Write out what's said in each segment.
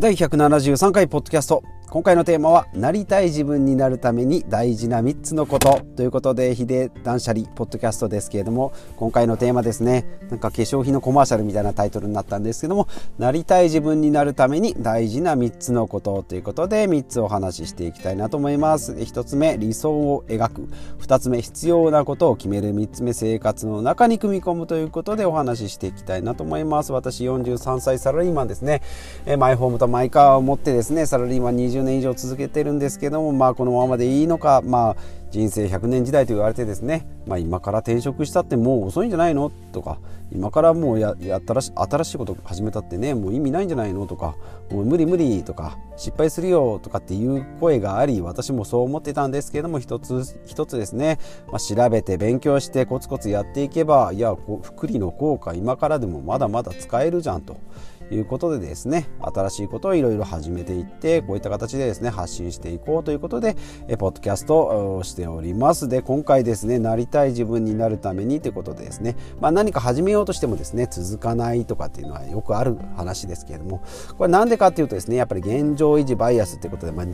第173回ポッドキャスト。今回のテーマはなりたい自分になるために大事な3つのこと。ということでヒデ断捨離ポッドキャストですけれども今回のテーマですね。なんか化粧品のコマーシャルみたいなタイトルになったんですけどもなりたい自分になるために大事な3つのこと。ということで3つお話ししていきたいなと思います。1つ目理想を描く。2つ目必要なことを決める。3つ目生活の中に組み込む。ということでお話ししていきたいなと思います。私43歳サラリーマンですね。マイホームとマイカーを持ってですねサラリーマン20年以上続けてるんですけどもまあこのままでいいのかまあ人生100年時代と言われてですね、まあ、今から転職したってもう遅いんじゃないの？とか今からもうややったらし新しいこと始めたってねもう意味ないんじゃないの？とかもう無理無理とか失敗するよとかっていう声があり私もそう思ってたんですけども一つ一つですね、まあ、調べて勉強してコツコツやっていけばいや福利の効果今からでもまだまだ使えるじゃんと。いうことでですね新しいことをいろいろ始めていってこういった形でですね発信していこうということでポッドキャストをしてております。で今回ですねなりたい自分になるためにということでですね、まあ、何か始めようとしてもですね続かないとかっていうのはよくある話ですけれども。これ何でかっていうとですねやっぱり現状維持バイアスということで、まあ、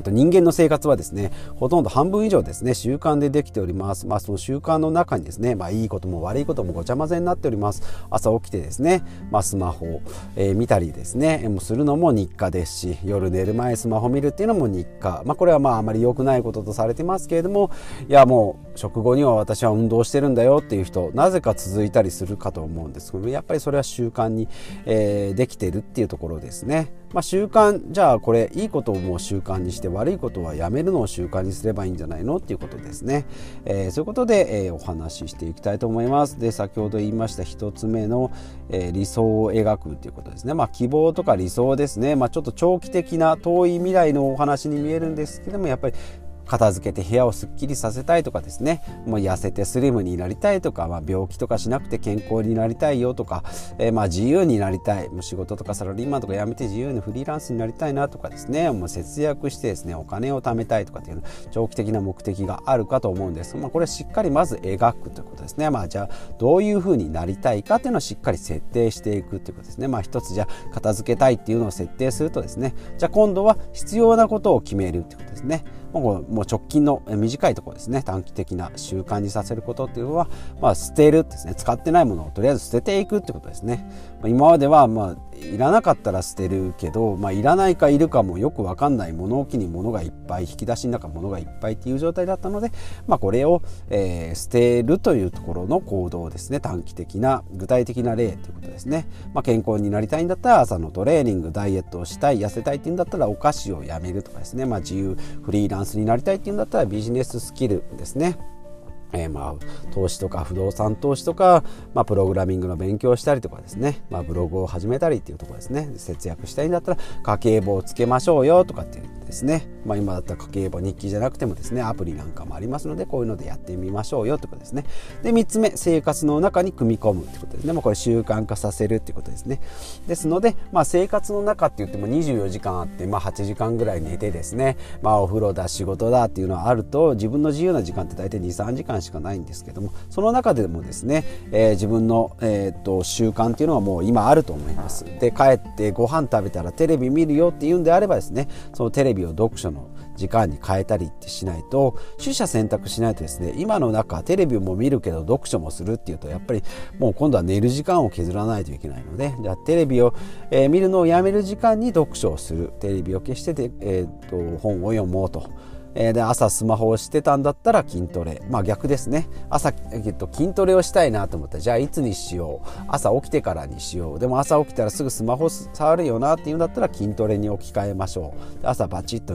と人間の生活はですねほとんど半分以上ですね習慣でできております。まあその習慣の中にですねまあいいことも悪いこともごちゃ混ぜになっております。朝起きてですねまあスマホを、えー、見たりですねもうするのも日課ですし夜寝る前スマホ見るっていうのも日課。まあこれはまああまり良くないこととされてますけれどもいやもう食後には私は運動してるんだよっていう人なぜか続いたりするかと思うんですけどやっぱりそれは習慣に、えー、できてるっていうところですね。まあ、習慣じゃあこれいいことをもう習慣にして悪いことはやめるのを習慣にすればいいんじゃないのっていうことですね、えー、そういうことで、えー、お話ししていきたいと思います。で先ほど言いました1つ目の、えー、理想を描くということですね。まあ希望とか理想ですね。まあちょっと長期的な遠い未来のお話に見えるんですけどもやっぱり片付けて部屋をすっきりさせたいとかですね。もう痩せてスリムになりたいとか、まあ、病気とかしなくて健康になりたいよとか、えー、まあ自由になりたい。もう仕事とかサラリーマンとか辞めて自由にフリーランスになりたいなとかですね。もう節約してですねお金を貯めたいとかっていう長期的な目的があるかと思うんです、まあ、これしっかりまず描くということですね、まあ、じゃあどういうふうになりたいかっていうのをしっかり設定していくということですね、まあ、一つじゃあ片付けたいっていうのを設定するとですね。じゃあ今度は必要なことを決めるってことですね。もう直近の短いところですね。短期的な習慣にさせることっていうのは、まあ、捨てるですね。使ってないものをとりあえず捨てていくってことですね。今まではまあいらなかったら捨てるけど、まあ、いらないかいるかもよく分かんない物置に物がいっぱい引き出しの中物がいっぱいっていう状態だったので、まあ、これを、えー、捨てるというところの行動ですね。短期的な具体的な例ということですね、まあ、健康になりたいんだったら朝のトレーニングダイエットをしたい痩せたいっていうんだったらお菓子をやめるとかですね、まあ、自由フリーランスになりたいっていうんだったらビジネススキルですね。えー、まあ投資とか不動産投資とか、まあ、プログラミングの勉強をしたりとかですね、まあ、ブログを始めたりっていうところですね。節約したいんだったら家計簿をつけましょうよとかっていうですね、まあ、今だったら家計簿日記じゃなくてもですねアプリなんかもありますのでこういうのでやってみましょうよってことですね。で3つ目生活の中に組み込むってことですね、まあ、これ習慣化させるってことですね。ですので、まあ、生活の中って言っても24時間あって、まあ、8時間ぐらい寝てですね、まあ、お風呂だ仕事だっていうのはあると自分の自由な時間って大体23時間しかないんですけどもその中でもですね、えー、自分の、えー、っと習慣っていうのはもう今あると思いますで帰ってご飯食べたらテレビ見るよっていうんであればですねそのテレビを読書の時間に変えたりってしないと取捨選択しないとですね今の中テレビも見るけど読書もするっていうとやっぱりもう今度は寝る時間を削らないといけないのでじゃあテレビを、えー、見るのをやめる時間に読書をするテレビを消してで、えー、と本を読もうと。えで朝スマホをしてたんだったら筋トレ。まあ逆ですね。朝、えっと、筋トレをしたいなと思った。らじゃあいつにしよう？朝起きてからにしよう。でも朝起きたらすぐスマホ触るよなっていうんだったら筋トレに置き換えましょう。朝バチッと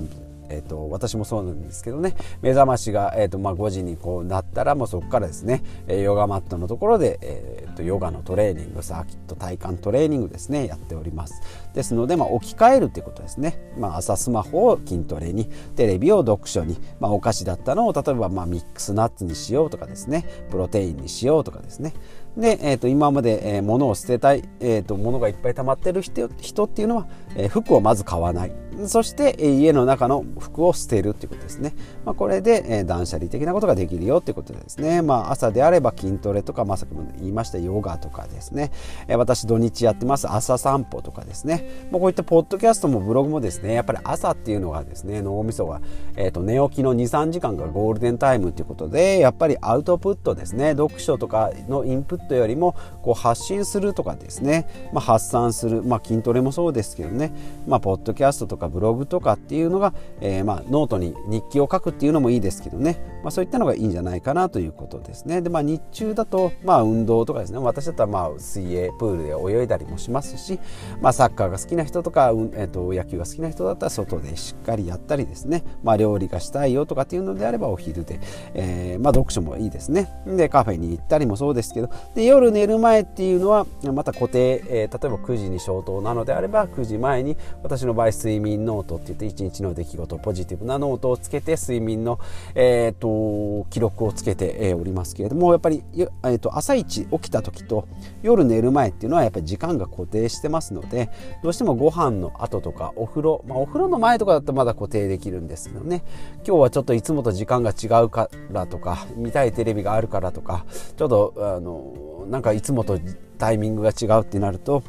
えーと、私もそうなんですけどね。目覚ましが、えーとまあ、5時にこうなったらもうそこからですね、えヨガマットのところで、えーと、ヨガのトレーニングサーキット体幹トレーニングですねやっております。ですので、まあ、置き換えるということですね、まあ、朝スマホを筋トレにテレビを読書に、まあ、お菓子だったのを例えばまあミックスナッツにしようとかですねプロテインにしようとかですね。で、えー、と今まで、えー、物を捨てたい、えー、と物がいっぱい溜まってる人人っていうのは、えー、服をまず買わない。そして、えー、家の中の服を捨てるっていうことですね、まあ、これで、えー、断捨離的なことができるよっていうことですね、まあ、朝であれば筋トレとか、ま、さっきも言いましたヨガとかですね、えー、私土日やってます朝散歩とかですね、まあ、こういったポッドキャストもブログもですねやっぱり朝っていうのがですね脳みそが、えー、と寝起きの23時間がゴールデンタイムということでやっぱりアウトプットですね。読書とかのインプットよりもこう発信するとかですね、まあ、発散する、まあ、筋トレもそうですけどね、まあ、ポッドキャストとかブログとかっていうのが、えー、まあノートに日記を書くっていうのもいいですけどね、まあ、そういったのがいいんじゃないかなということですね。で、まあ、日中だと、まあ、運動とかですね。私だったらまあ水泳プールで泳いだりもしますし、まあ、サッカーが好きな人とか、えー、と野球が好きな人だったら外でしっかりやったりですね、まあ、料理がしたいよとかっていうのであればお昼で、えーまあ、読書もいいですね。でカフェに行ったりもそうですけど。で夜寝る前っていうのはまた固定、えー、例えば9時に消灯なのであれば9時前に私の場合睡眠ノートって言って一日の出来事ポジティブなノートをつけて睡眠の、えーと、記録をつけて、え、おりますけれどもやっぱり、えーと、朝一起きた時と夜寝る前っていうのはやっぱり時間が固定してますのでどうしてもご飯の後とかお風呂、まあ、お風呂の前とかだとまだ固定できるんですけどね。今日はちょっといつもと時間が違うからとか見たいテレビがあるからとかちょっとあのなんかいつもとタイミングが違うってなると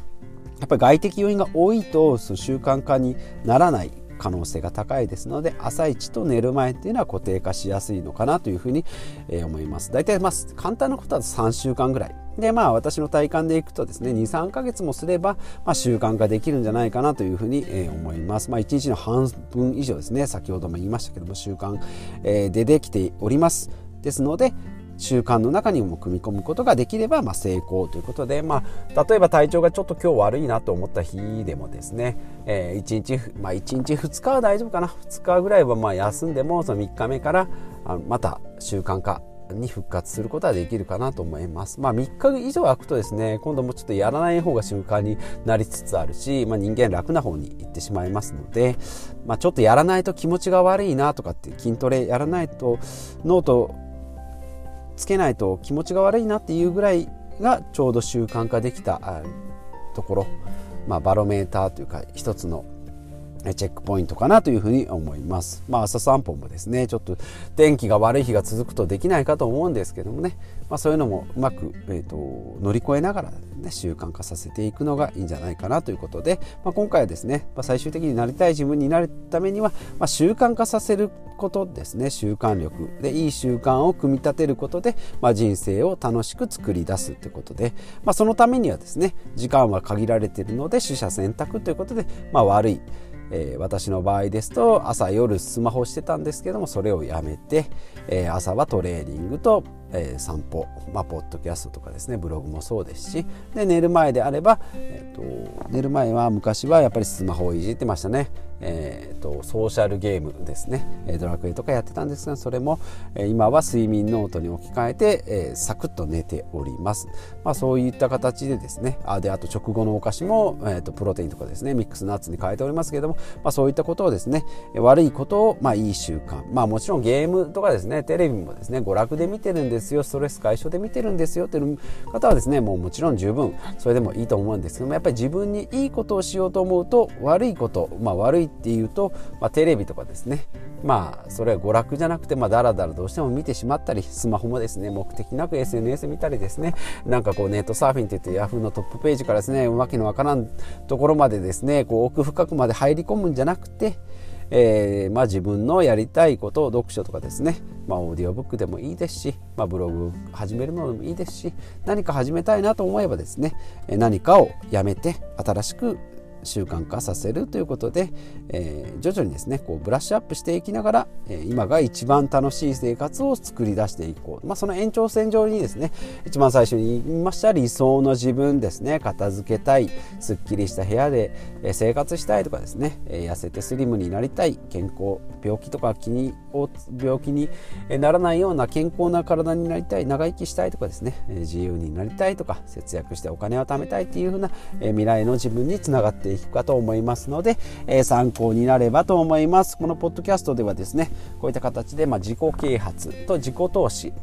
やっぱり外的要因が多いとその習慣化にならない可能性が高いですので朝一と寝る前っていうのは固定化しやすいのかなというふうに思います。大体まあ簡単なことだと3週間ぐらい。でまあ私の体感でいくとですね23ヶ月もすれば、まあ、習慣化できるんじゃないかなというふうに、え思います。まあ1日の半分以上ですね。先ほども言いましたけども習慣、えでできております。ですので習慣の中にも組み込むことができれば、まあ、成功ということで、まあ、例えば体調がちょっと今日悪いなと思った日でもですね、えー、1日、まあ、1日2日は大丈夫かな2日ぐらいはまあ休んでもその3日目からまた習慣化に復活することはできるかなと思います。まあ3日以上空くとですね、今度もちょっとやらない方が習慣になりつつあるし、まあ、人間楽な方に行ってしまいますので、まあ、ちょっとやらないと気持ちが悪いなとかって筋トレやらないとノートつけないと気持ちが悪いなっていうぐらいがちょうど習慣化できたところ、まあ、バロメーターというか一つのチェックポイントかなというふうに思います。まあ朝散歩もですねちょっと天気が悪い日が続くとできないかと思うんですけどもね、まあ、そういうのもうまく、えーと、乗り越えながら、ね、習慣化させていくのがいいんじゃないかなということで、まあ、今回はですね、ま、最終的になりたい自分になるためには、ま、習慣化させることですね。習慣力でいい習慣を組み立てることで、まあ、人生を楽しく作り出すということで、まあ、そのためにはですね時間は限られているので取捨選択ということで、まあ、悪いえー、私の場合ですと朝夜スマホしてたんですけどもそれをやめて、えー、朝はトレーニングとえー、散歩、まあ、ポッドキャストとかですねブログもそうですしで寝る前であれば、えーと、寝る前は昔はやっぱりスマホをいじってましたね、えーと、ソーシャルゲームですね。ドラクエとかやってたんですがそれも、えー、今は睡眠ノートに置き換えて、えー、サクッと寝ております、まあ、そういった形でですね。あであと直後のお菓子も、えーと、プロテインとかですねミックスナッツに変えておりますけれども、まあ、そういったことをですね悪いことを、まあ、いい習慣。まあもちろんゲームとかですねテレビもですね娯楽で見てるんですですよストレス解消で見てるんですよっていう方はですねもうもちろん十分それでもいいと思うんですけどもやっぱり自分にいいことをしようと思うと悪いことまあ悪いっていうと、まあ、テレビとかですねまあそれは娯楽じゃなくてまあだらだらどうしても見てしまったりスマホもですね目的なく SNS 見たりですねなんかこうネットサーフィンって言ってヤフーのトップページからですねわけのわからんところまでですねこう奥深くまで入り込むんじゃなくてえーまあ、自分のやりたいことを読書とかですね、まあ、オーディオブックでもいいですし、まあ、ブログ始めるのでもいいですし何か始めたいなと思えばですね何かをやめて新しく習慣化させるということで、えー、徐々にですねこうブラッシュアップしていきながら、えー、今が一番楽しい生活を作り出していこう、まあ、その延長線上にですね一番最初に言いました理想の自分ですね片付けたいすっきりした部屋で生活したいとかですね痩せてスリムになりたい健康病気とか気に病気にならないような健康な体になりたい長生きしたいとかですね自由になりたいとか節約してお金を貯めたいっていう風な未来の自分につながってていくかと思いますので、えー、参考になればと思います。このポッドキャストではですねこういった形で、まあ、自己啓発と自己投資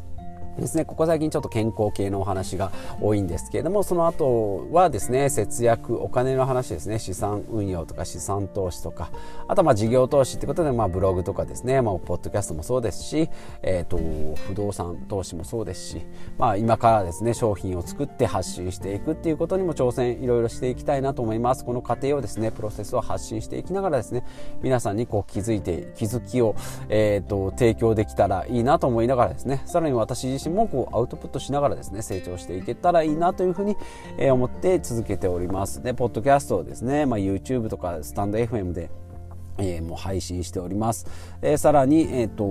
ですね。ここ最近ちょっと健康系のお話が多いんですけれどもその後はですね節約お金の話ですね。資産運用とか資産投資とかあとはまあ事業投資ってことでまあブログとかですね。まあポッドキャストもそうですし、えーと、不動産投資もそうですし、まあ、今からですね商品を作って発信していくっていうことにも挑戦いろいろしていきたいなと思います。この過程をですねプロセスを発信していきながらですね皆さんにこう気づいて気づきを、えーと提供できたらいいなと思いながらですねさらに私自身もこうアウトプットしながらですね成長していけたらいいなというふうに、え思って続けております。でポッドキャストをですね、まあ、YouTube とかスタンド FM でえー、もう配信しております、えー、さらに、えーと、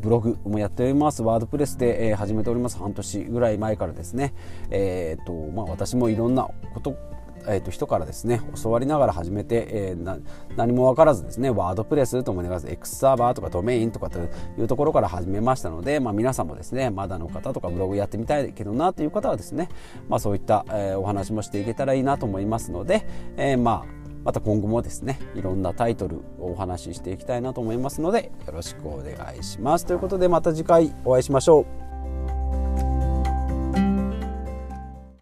ブログもやっております。ワードプレスで、えー、始めております。半年ぐらい前からですね、えーとまあ、私もいろんなことえーと、人からですね教わりながら始めて、えー、何も分からずですねワードプレスと思いながら X サーバーとかドメインとかというところから始めましたので、まあ、皆さんもですねまだの方とかブログやってみたいけどなという方はですね、まあ、そういった、えー、お話もしていけたらいいなと思いますので、えー、まあまた今後もですねいろんなタイトルをお話ししていきたいなと思いますのでよろしくお願いします。ということでまた次回お会いしましょう。